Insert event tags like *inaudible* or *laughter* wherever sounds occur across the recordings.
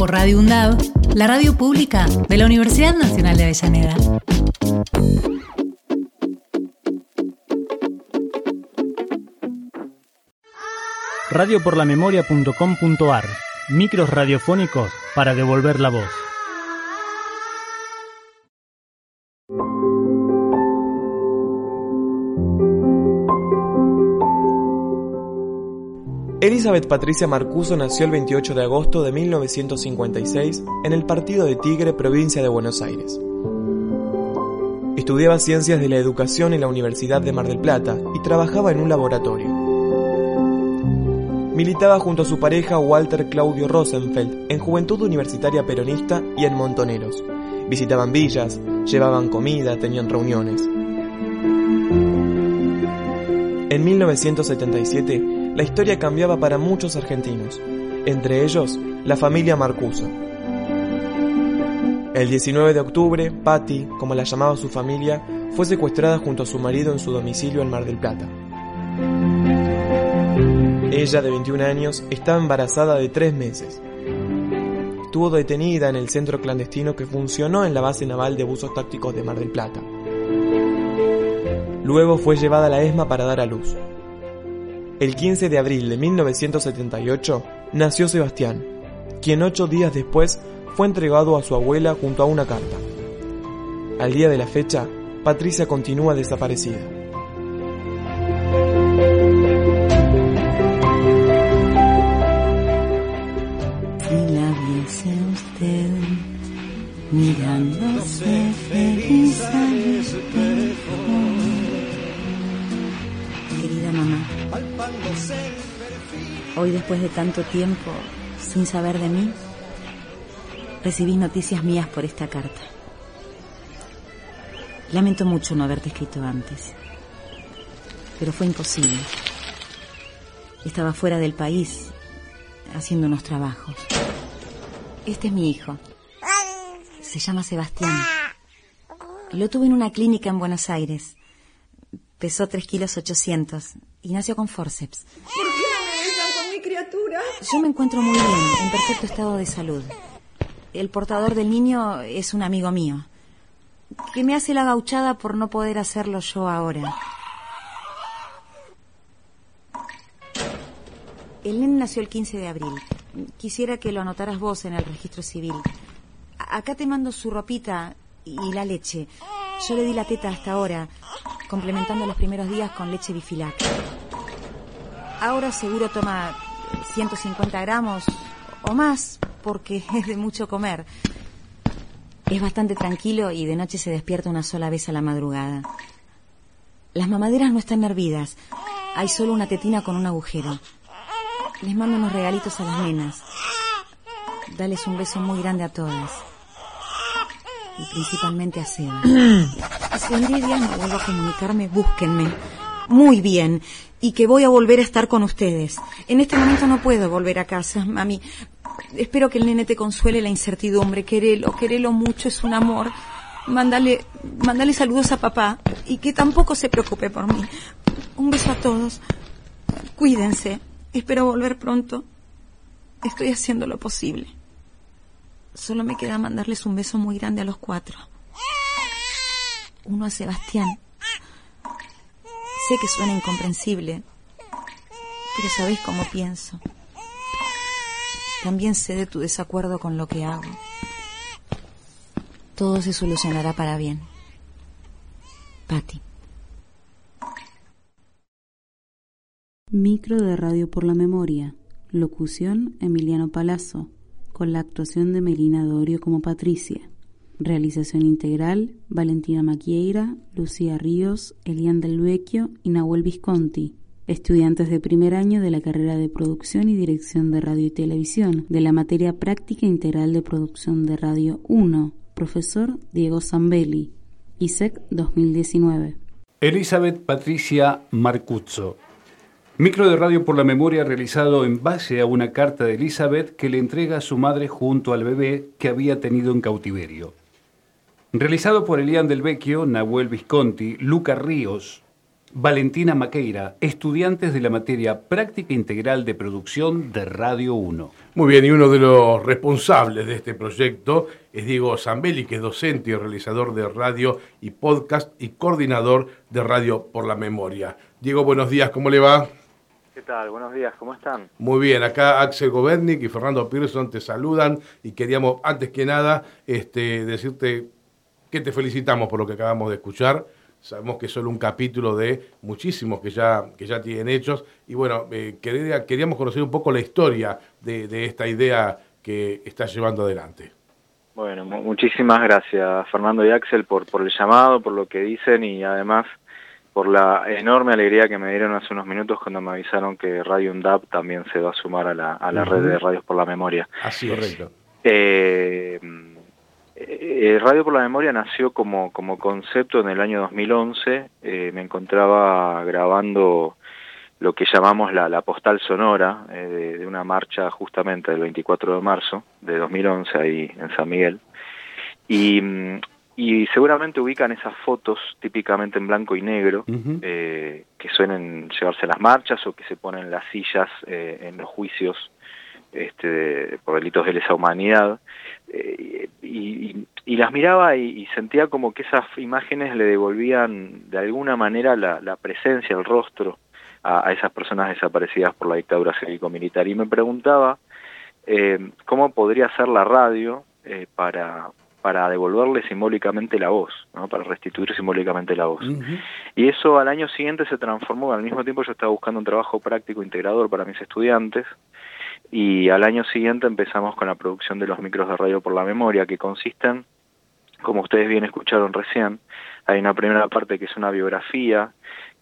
Por Radio UNDAV, la radio pública de la Universidad Nacional de Avellaneda. radioporlamemoria.com.ar Micros radiofónicos para devolver la voz. Elizabeth Patricia Marcuso nació el 28 de agosto de 1956 en el partido de Tigre, provincia de Buenos Aires. Estudiaba ciencias de la educación en la Universidad de Mar del Plata y trabajaba en un laboratorio. Militaba junto a su pareja Walter Claudio Rosenfeld en Juventud Universitaria Peronista y en Montoneros. Visitaban villas, llevaban comida, tenían reuniones. En 1977, la historia cambiaba para muchos argentinos, entre ellos la familia Marcuso. El 19 de octubre, Patty, como la llamaba su familia, fue secuestrada junto a su marido en su domicilio en Mar del Plata. Ella, de 21 años, estaba embarazada de tres meses. Estuvo detenida en el centro clandestino que funcionó en la base naval de buzos tácticos de Mar del Plata. Luego fue llevada a la ESMA para dar a luz. El 15 de abril de 1978 nació Sebastián, quien ocho días después fue entregado a su abuela junto a una carta. Al día de la fecha, Patricia continúa desaparecida. Si la viese usted mirándose feliz espejo. Hoy después de tanto tiempo sin saber de mí, recibís noticias mías por esta carta. Lamento mucho no haberte escrito antes, pero fue imposible. Estaba fuera del país haciendo unos trabajos. Este es mi hijo. Se llama Sebastián. Lo tuve en una clínica en Buenos Aires. Pesó 3 kilos 800 y nació con forceps. ¿Por qué no me dejan con mi criatura? Yo me encuentro muy bien, en perfecto estado de salud. El portador del niño es un amigo mío, que me hace la gauchada por no poder hacerlo yo ahora. El nene nació el 15 de abril. Quisiera que lo anotaras vos en el registro civil. Acá te mando su ropita y la leche. Yo le di la teta hasta ahora, complementando los primeros días con leche bifilac. Ahora seguro toma 150 gramos o más, porque *laughs* es de mucho comer. Es bastante tranquilo y de noche se despierta una sola vez a la madrugada. Las mamaderas no están hervidas. Hay solo una tetina con un agujero. Les mando unos regalitos a las nenas. Dales un beso muy grande a todas. Y principalmente a Seba. *clears throat* Si un día no vuelvo a comunicarme, búsquenme. Muy bien. Y que voy a volver a estar con ustedes. En este momento no puedo volver a casa, mami. Espero que el nene te consuele la incertidumbre. Querelo, querelo mucho, es un amor. Mándale, mándale saludos a papá. Y que tampoco se preocupe por mí. Un beso a todos. Cuídense. Espero volver pronto. Estoy haciendo lo posible. Solo me queda mandarles un beso muy grande a los cuatro. Uno a Sebastián. Sé que suena incomprensible, pero sabéis cómo pienso. También sé de tu desacuerdo con lo que hago. Todo se solucionará para bien. Patti. Micro de Radio por la Memoria. Locución Emiliano Palazzo. Con la actuación de Melina Dorio como Patricia. Realización integral Valentina Maquieira, Lucía Ríos, Elian del y Nahuel Visconti. estudiantes de primer año de la carrera de Producción y Dirección de Radio y Televisión, de la materia Práctica Integral de Producción de Radio 1, profesor Diego Zambelli, ISEC 2019. Elizabeth Patricia Marcuzzo. Micro de radio por la memoria realizado en base a una carta de Elizabeth que le entrega a su madre junto al bebé que había tenido en cautiverio. Realizado por Elian del Vecchio, Nahuel Visconti, Luca Ríos, Valentina Maqueira, estudiantes de la materia Práctica Integral de Producción de Radio 1. Muy bien, y uno de los responsables de este proyecto es Diego Zambelli, que es docente y realizador de radio y podcast y coordinador de Radio por la Memoria. Diego, buenos días, ¿cómo le va? ¿Qué tal? Buenos días, ¿cómo están? Muy bien, acá Axel Gobernik y Fernando Pearson te saludan y queríamos, antes que nada, este, decirte que te felicitamos por lo que acabamos de escuchar Sabemos que es solo un capítulo de muchísimos que ya, que ya tienen hechos. Y bueno, eh, queríamos conocer un poco la historia de, esta idea que estás llevando adelante. Bueno, muchísimas gracias Fernando y Axel por, por el llamado, por lo que dicen y además por la enorme alegría que me dieron hace unos minutos cuando me avisaron que Radio UNDAP también se va a sumar a la, a la red de Radios por la Memoria. Así es. Eh, eh, Radio por la Memoria nació como, como concepto en el año 2011. Eh, me encontraba grabando lo que llamamos la, la postal sonora eh, de, una marcha justamente del 24 de marzo de 2011 ahí en San Miguel. Y, y seguramente ubican esas fotos típicamente en blanco y negro que suelen llevarse a las marchas o que se ponen en las sillas en los juicios este, por delitos de lesa humanidad, eh, y, las miraba y, sentía como que esas imágenes le devolvían de alguna manera la, presencia, el rostro a, esas personas desaparecidas por la dictadura cívico-militar. Y me preguntaba eh, cómo podría ser la radio eh, para, para devolverle simbólicamente la voz, ¿no? para restituir simbólicamente la voz. Y eso al año siguiente se transformó, al mismo tiempo yo estaba buscando un trabajo práctico integrador para mis estudiantes, y al año siguiente empezamos con la producción de los micros de radio por la memoria, que consisten, como ustedes bien escucharon recién, hay una primera parte que es una biografía,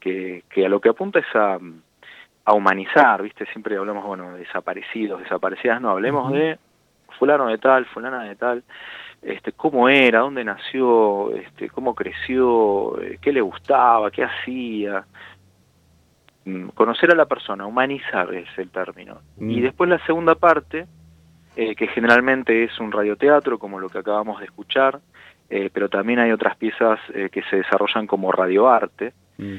que, que a lo que apunta es a, a humanizar, ¿viste? Siempre hablamos, bueno, de desaparecidos, desaparecidas, no, hablemos de fulano de tal, fulana de tal, este, cómo era, dónde nació, este, cómo creció, eh, qué le gustaba, qué hacía, Mm, conocer a la persona, humanizar es el término. Y mm. después la segunda parte, eh, que generalmente es un radioteatro, como lo que acabamos de escuchar, eh, pero también hay otras piezas eh, que se desarrollan como radioarte, mm.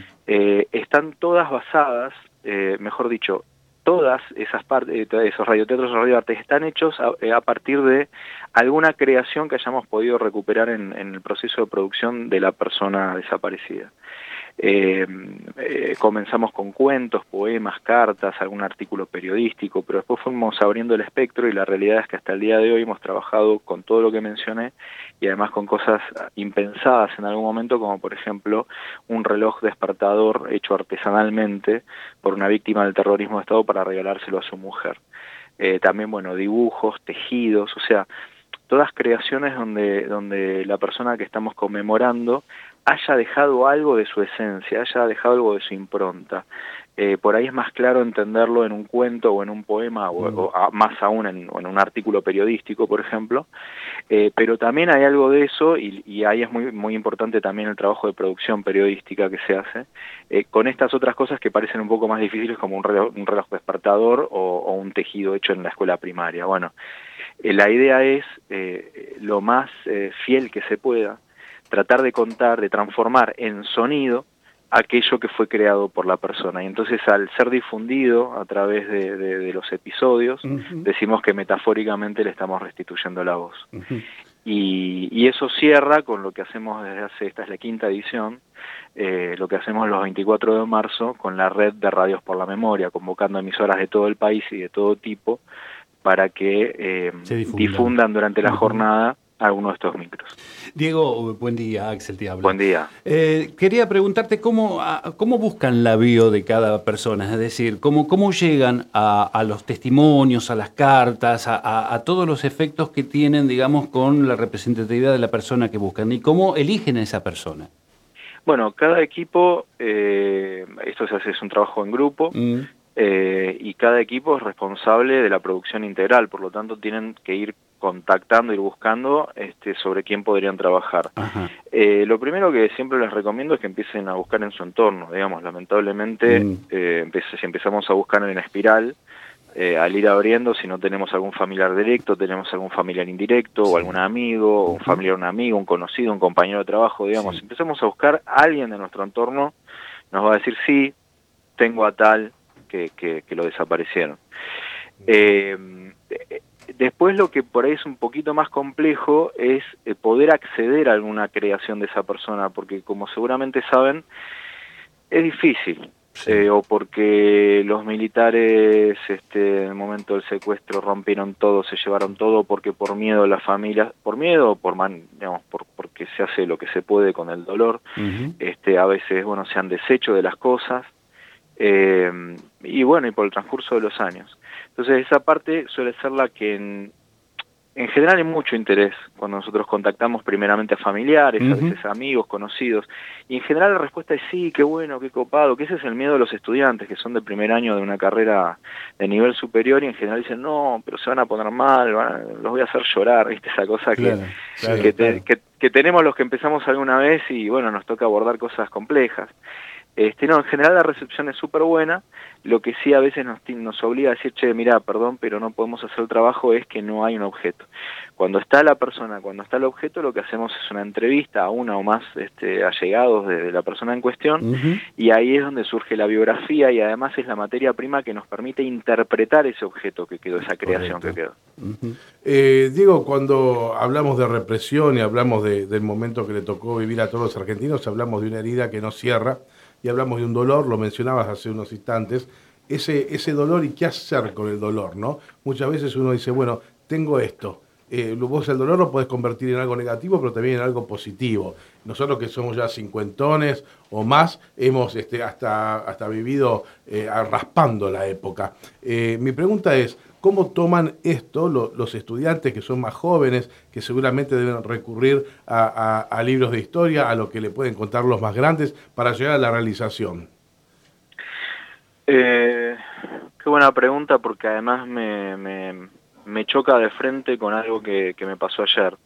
están todas basadas, mejor dicho, todas esas partes, esos radioteatros o radioartes están hechos a, partir de alguna creación que hayamos podido recuperar en, el proceso de producción de la persona desaparecida. Eh, eh, comenzamos con cuentos, poemas, cartas, algún artículo periodístico, pero después fuimos abriendo el espectro y la realidad es que hasta el día de hoy hemos trabajado con todo lo que mencioné y además con cosas impensadas en algún momento, como por ejemplo un reloj despertador hecho artesanalmente por una víctima del terrorismo de Estado para regalárselo a su mujer. Eh, también, bueno, dibujos, tejidos, o sea, todas creaciones donde, donde la persona que estamos conmemorando haya dejado algo de su esencia, haya dejado algo de su impronta. Eh, por ahí es más claro entenderlo en un cuento o en un poema o, mm. más aún en, un artículo periodístico, por ejemplo, eh, pero también hay algo de eso y, ahí es muy, muy importante también el trabajo de producción periodística que se hace, eh, con estas otras cosas que parecen un poco más difíciles como un reloj, un reloj despertador o, o, un tejido hecho en la escuela primaria. Bueno, la idea es lo más fiel que se pueda, tratar de contar, de transformar en sonido aquello que fue creado por la persona. Y entonces al ser difundido a través de, los episodios, decimos que metafóricamente le estamos restituyendo la voz. y, eso cierra con lo que hacemos desde hace, esta es la quinta edición, eh, lo que hacemos los 24 de marzo con la red de Radios por la Memoria, convocando emisoras de todo el país y de todo tipo para que eh, difundan. durante la jornada alguno de estos micros. Diego, buen día, Axel te habla. Buen día. Eh, quería preguntarte cómo, cómo buscan la bio de cada persona, es decir, cómo, cómo llegan a, los testimonios, a las cartas, a, todos los efectos que tienen, digamos, con la representatividad de la persona que buscan y cómo eligen a esa persona. Bueno, cada equipo, eh, esto se hace, es un trabajo en grupo, Mm. eh, y cada equipo es responsable de la producción integral, por lo tanto tienen que ir contactando, ir buscando este, sobre quién podrían trabajar. Eh, lo primero que siempre les recomiendo es que empiecen a buscar en su entorno, digamos, lamentablemente Mm. eh, empe- si empezamos a buscar en espiral, eh, al ir abriendo, si no tenemos algún familiar directo, tenemos algún familiar indirecto, o algún amigo, o un familiar, un amigo, un conocido, un compañero de trabajo, digamos, si empezamos a buscar a alguien de nuestro entorno, nos va a decir, sí, tengo a tal que, que, que lo desaparecieron. Eh, después lo que por ahí es un poquito más complejo es eh, poder acceder a alguna creación de esa persona, porque como seguramente saben, es difícil. Eh, o porque los militares este, en el momento del secuestro rompieron todo, se llevaron todo, porque por miedo las familias, por miedo por, man- digamos, por, porque se hace lo que se puede con el dolor, este, a veces bueno se han deshecho de las cosas eh, y bueno y por el transcurso de los años entonces esa parte suele ser la que en, en general hay mucho interés cuando nosotros contactamos primeramente a familiares, a veces amigos, conocidos, y en general la respuesta es sí, qué bueno, qué copado, que ese es el miedo de los estudiantes que son de primer año de una carrera de nivel superior y en general dicen, no, pero se van a poner mal, van a- los voy a hacer llorar, ¿viste? Esa cosa que, Claro, claro, que, te- claro. que- que tenemos los que empezamos alguna vez y bueno, nos toca abordar cosas complejas. Este, no, en general la recepción es súper buena, lo que sí a veces nos, nos obliga a decir, che, mira, perdón, pero no podemos hacer el trabajo, es que no hay un objeto. Cuando está la persona, cuando está el objeto, lo que hacemos es una entrevista a una o más este, allegados de, de la persona en cuestión, y ahí es donde surge la biografía y además es la materia prima que nos permite interpretar ese objeto que quedó, esa creación que quedó. Ujú. Eh, Diego, cuando hablamos de represión y hablamos de- del momento que le tocó vivir a todos los argentinos, hablamos de una herida que no cierra y hablamos de un dolor, lo mencionabas hace unos instantes, ese, ese dolor y qué hacer con el dolor, ¿no? Muchas veces uno dice, bueno, tengo esto. Eh, vos el dolor lo podés convertir en algo negativo, pero también en algo positivo. Nosotros que somos ya cincuentones o más, hemos este, hasta, hasta vivido eh, raspando la época. Eh, mi pregunta es, ¿cómo toman esto lo- los estudiantes que son más jóvenes, que seguramente deben recurrir a, a- a libros de historia, a lo que le pueden contar los más grandes, para llegar a la realización? Eh, qué buena pregunta porque además me, me, me choca de frente con algo que, que me pasó ayer.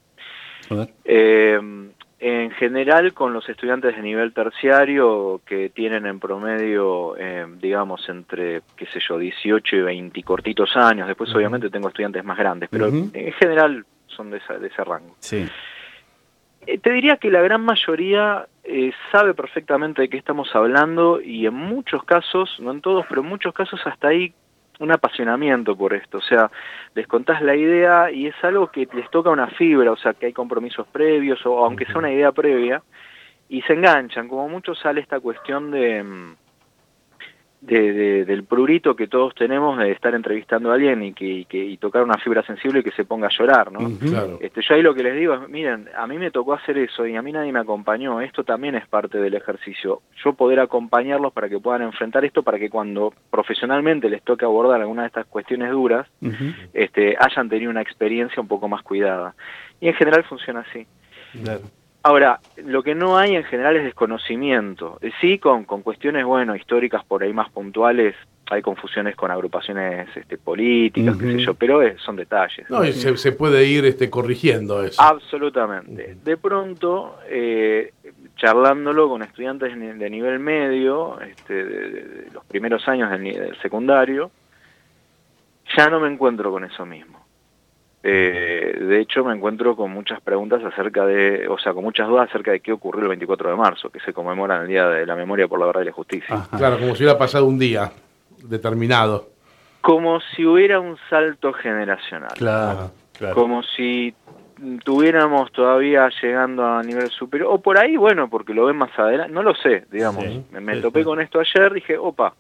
A ver. Eh, en general, con los estudiantes de nivel terciario que tienen en promedio, eh, digamos, entre, qué sé yo, 18 y 20 cortitos años, después obviamente tengo estudiantes más grandes, pero en general son de, esa- de ese rango. Sí. Eh, te diría que la gran mayoría eh, sabe perfectamente de qué estamos hablando y en muchos casos, no en todos, pero en muchos casos hasta ahí un apasionamiento por esto. O sea, les contás la idea y es algo que les toca una fibra, o sea, que hay compromisos previos o aunque sea una idea previa y se enganchan. Como mucho sale esta cuestión de... de, de- del prurito que todos tenemos de estar entrevistando a alguien y que, y que y tocar una fibra sensible y que se ponga a llorar, ¿no? Claro. Este, yo ahí lo que les digo es, miren, a mí me tocó hacer eso y a mí nadie me acompañó. Esto también es parte del ejercicio. Yo poder acompañarlos para que puedan enfrentar esto, para que cuando profesionalmente les toque abordar alguna de estas cuestiones duras, este, hayan tenido una experiencia un poco más cuidada. Y en general funciona así. Claro. Ahora, lo que no hay en general es desconocimiento. Eh, Sí, con, con cuestiones, bueno, históricas por ahí más puntuales, hay confusiones con agrupaciones este, políticas, qué Ujú. sé yo, pero eh, son detalles. No, y se, se puede ir este, corrigiendo eso. Absolutamente. De pronto, eh, charlándolo con estudiantes de ni- de nivel medio, este, de, de- de los primeros años del, del secundario, ya no me encuentro con eso mismo. Eh, de hecho, me encuentro con muchas preguntas acerca de, o sea, con muchas dudas acerca de qué ocurrió el 24 de marzo, que se conmemora en el Día de la Memoria por la Verdad y la Justicia. Ajá. Claro, como si hubiera pasado un día determinado. Como si hubiera un salto generacional. Claro, claro. como si tuviéramos todavía llegando a nivel superior, o por ahí, bueno, porque lo ven más adelante, no lo sé, digamos, Sí, me, me sí, topé sí. con esto ayer, dije, opa,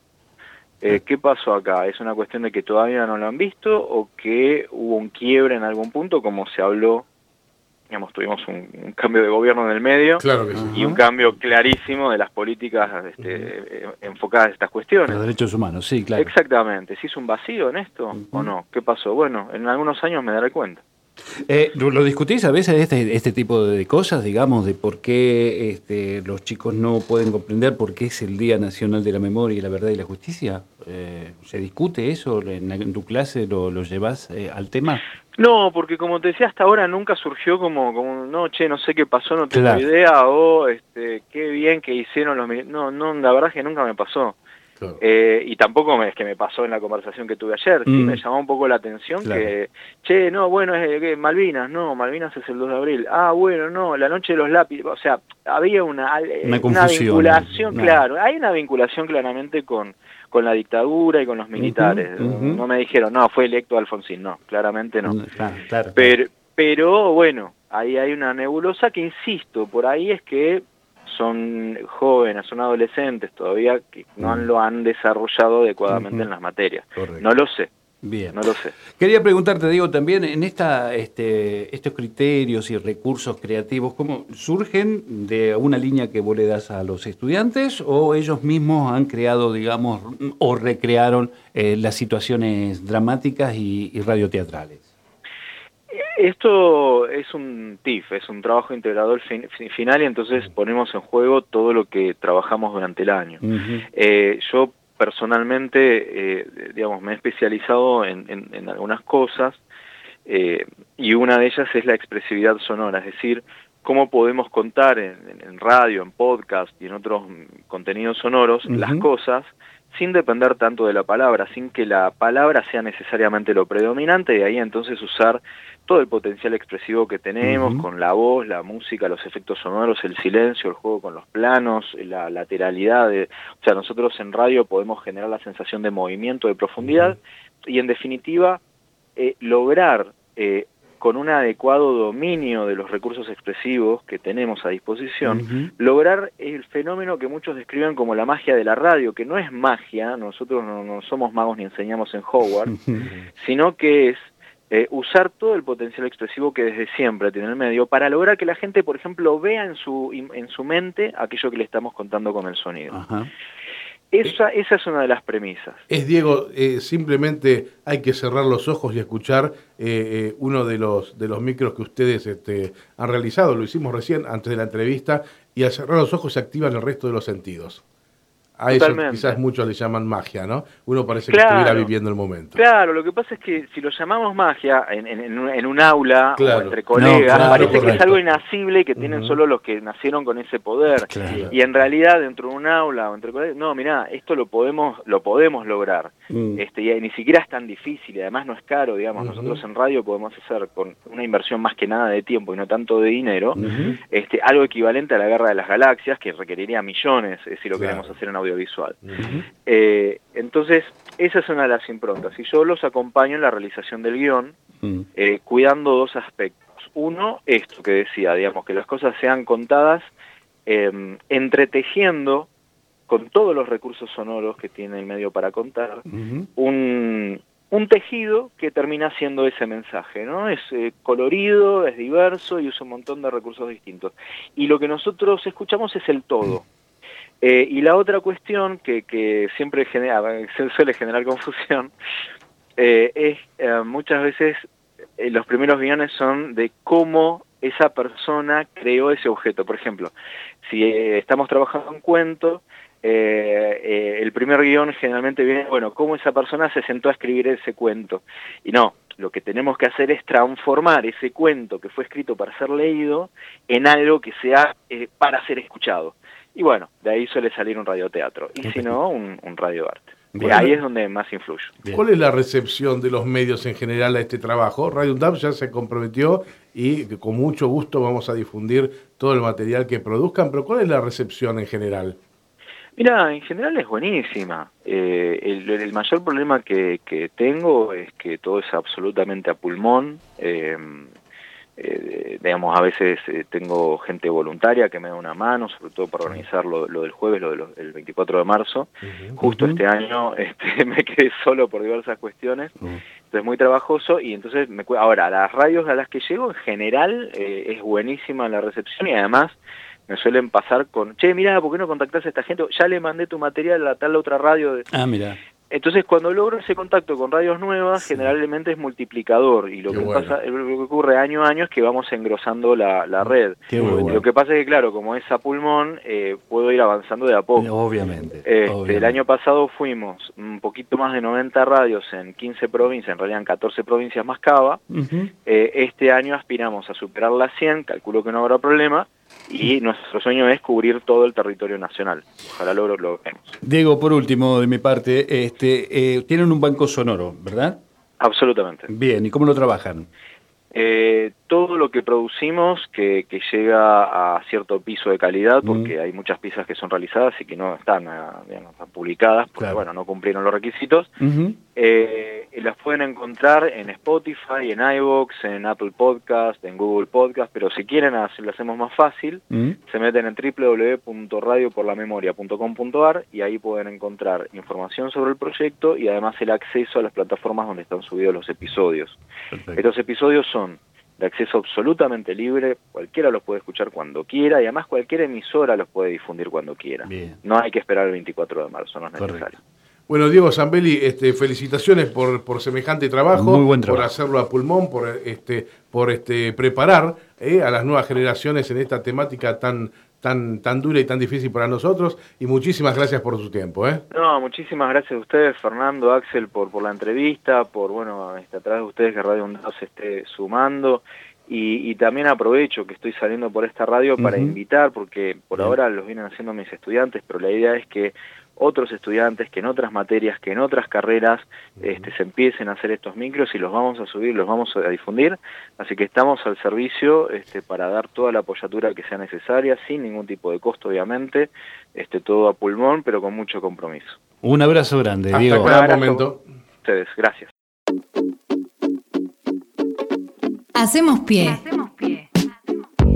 eh, ¿qué pasó acá? ¿Es una cuestión de que todavía no lo han visto o que hubo un quiebre en algún punto, como se habló, digamos, tuvimos un, un cambio de gobierno en el medio Claro que sí. y un cambio clarísimo de las políticas este, eh, enfocadas a estas cuestiones? Los derechos humanos, sí, claro. Exactamente, ¿se hizo un vacío en esto o no? ¿Qué pasó? Bueno, en algunos años me daré cuenta. Eh, ¿Lo discutís a veces este, este tipo de cosas, digamos, de por qué este, los chicos no pueden comprender por qué es el Día Nacional de la Memoria y la Verdad y la Justicia? Eh, ¿Se discute eso? ¿En, tu clase lo, lo llevas eh, al tema? No, porque como te decía, hasta ahora nunca surgió como, como no, che, no sé qué pasó, no tengo idea, o este, qué bien que hicieron los... No, no, la verdad es que nunca me pasó. Eh, y tampoco es que me pasó en la conversación que tuve ayer, sí mm. me llamó un poco la atención que, che, no, bueno, es que Malvinas, no, Malvinas es el 2 de abril, ah, bueno, no, la noche de los lápices, o sea, había una, una, vinculación, claro, hay una vinculación claramente con, con la dictadura y con los militares, no me dijeron, no, fue electo Alfonsín, no, claramente no. Mm, pero, pero bueno, ahí hay una nebulosa que, insisto, por ahí es que son jóvenes, son adolescentes todavía que no lo han desarrollado adecuadamente en las materias. No lo sé. Bien. No lo sé. Quería preguntarte, Diego, también en esta, este, estos criterios y recursos creativos, ¿cómo surgen de una línea que vos le das a los estudiantes o ellos mismos han creado, digamos, o recrearon eh, las situaciones dramáticas y, y radioteatrales? Esto es un TIF, es un trabajo integrador final y entonces ponemos en juego todo lo que trabajamos durante el año. Eh, yo personalmente, eh, digamos, me he especializado en, algunas cosas eh, y una de ellas es la expresividad sonora, es decir, cómo podemos contar en, radio, en podcast y en otros contenidos sonoros las cosas sin depender tanto de la palabra, sin que la palabra sea necesariamente lo predominante, y ahí entonces usar todo el potencial expresivo que tenemos con la voz, la música, los efectos sonoros, el silencio, el juego con los planos, la lateralidad. De, o sea, nosotros en radio podemos generar la sensación de movimiento, de profundidad y en definitiva eh, lograr eh, con un adecuado dominio de los recursos expresivos que tenemos a disposición, lograr el fenómeno que muchos describen como la magia de la radio, que no es magia, nosotros no, no somos magos ni enseñamos en Hogwarts, sino que es eh, usar todo el potencial expresivo que desde siempre tiene el medio para lograr que la gente, por ejemplo, vea en su, en su mente aquello que le estamos contando con el sonido. Esa, esa es una de las premisas. Es, Diego, eh, simplemente hay que cerrar los ojos y escuchar eh, eh, uno de los, de los micros que ustedes este, han realizado, lo hicimos recién antes de la entrevista, y al cerrar los ojos se activan el resto de los sentidos. A eso quizás muchos le llaman magia, ¿no? Uno parece que estuviera viviendo el momento. Claro, lo que pasa es que si lo llamamos magia en, en, un aula o entre colegas, parece que es algo inacible que tienen solo los que nacieron con ese poder. Y en realidad dentro de un aula o entre colegas, no, mira, esto lo podemos lo podemos lograr. Mm. Este, y ni siquiera es tan difícil, y además no es caro, digamos, nosotros en radio podemos hacer con una inversión más que nada de tiempo y no tanto de dinero, este, algo equivalente a la Guerra de las Galaxias que requeriría millones eh, si lo queremos hacer en audiovisual. Eh, entonces, esa es una de las improntas, y yo los acompaño en la realización del guion, mm. eh, cuidando dos aspectos. Uno, esto que decía, digamos, que las cosas sean contadas em, entretejiendo con todos los recursos sonoros que tiene el medio para contar, un, un, tejido que termina siendo ese mensaje, ¿no? Es eh, colorido, es diverso y usa un montón de recursos distintos. Y lo que nosotros escuchamos es el todo. Eh, y la otra cuestión que, que siempre genera, suele generar confusión eh, es muchas veces los primeros guiones son de cómo esa persona creó ese objeto. Por ejemplo, si estamos trabajando un cuento, eh, eh, el primer guion generalmente viene, bueno, cómo esa persona se sentó a escribir ese cuento. Y no, lo que tenemos que hacer es transformar ese cuento que fue escrito para ser leído en algo que sea eh, para ser escuchado. Y bueno, de ahí suele salir un radioteatro, y si no, un, un radioarte. Y ahí es donde más influye. ¿Cuál es la recepción de los medios en general a este trabajo? Radio UNDAP ya se comprometió y con mucho gusto vamos a difundir todo el material que produzcan, pero ¿cuál es la recepción en general? Mira, en general es buenísima. Eh, el, mayor problema que, tengo es que todo es absolutamente a pulmón. Eh, eh, digamos, a veces tengo gente voluntaria que me da una mano, sobre todo para organizar lo, del jueves, lo del 24 de marzo. Justo este año *laughs* este, me quedé solo por diversas cuestiones, entonces muy trabajoso y entonces me ahora las radios a las que llego en general es buenísima la recepción y además me suelen pasar con, che, mira, ¿por qué no contactás a esta gente? Ya le mandé tu material a tal otra radio. Ah, mira. Entonces, cuando logro ese contacto con radios nuevas, generalmente es multiplicador. Y lo que, pasa, lo que ocurre año a año es que vamos engrosando la, la red. Lo que pasa es que, claro, como es a pulmón, eh, puedo ir avanzando de a poco. Obviamente, este, El año pasado fuimos un poquito más de 90 radios en 15 provincias, en realidad en 14 provincias más Cava. Eh, este año aspiramos a superar las 100, calculo que no habrá problema y nuestro sueño es cubrir todo el territorio nacional. Ojalá lo logremos. Diego, por último, de mi parte, este, eh, tienen un banco sonoro, ¿verdad? Absolutamente. Bien, ¿y cómo lo trabajan? Eh, todo lo que producimos que, que, llega a cierto piso de calidad, porque hay muchas piezas que son realizadas y que no están, ah, publicadas, porque bueno, no cumplieron los requisitos, eh, las pueden encontrar en Spotify, en iVoox, en Apple Podcast, en Google Podcast, pero si quieren lo hacemos más fácil, se meten en www.radioporlamemoria.com.ar y ahí pueden encontrar información sobre el proyecto y además el acceso a las plataformas donde están subidos los episodios. Estos episodios son de acceso absolutamente libre, cualquiera los puede escuchar cuando quiera y además cualquier emisora los puede difundir cuando quiera. No hay que esperar el 24 de marzo, no es necesario. Bueno, Diego Zambelli, este, felicitaciones por, por semejante trabajo, Muy buen por hacerlo a pulmón, por este, por este preparar eh, a las nuevas generaciones en esta temática tan tan, tan dura y tan difícil para nosotros. Y muchísimas gracias por su tiempo. ¿eh? No, muchísimas gracias a ustedes, Fernando, Axel, por, por la entrevista, por, bueno, este, a través de ustedes que Radio Undo se esté sumando. Y, y, también aprovecho que estoy saliendo por esta radio para invitar, porque por ahora los vienen haciendo mis estudiantes, pero la idea es que otros estudiantes que en otras materias, que en otras carreras este, se empiecen a hacer estos micros y los vamos a subir, los vamos a difundir. Así que estamos al servicio este, para dar toda la apoyatura que sea necesaria, sin ningún tipo de costo, obviamente, este, todo a pulmón, pero con mucho compromiso. Un abrazo grande, Hasta Diego. cada momento. Ustedes, gracias. Hacemos pie. Hacemos pie.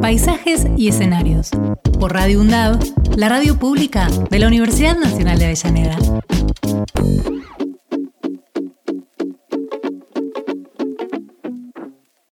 Paisajes y escenarios. Por Radio UNDAV, la radio pública de la Universidad Nacional de Avellaneda.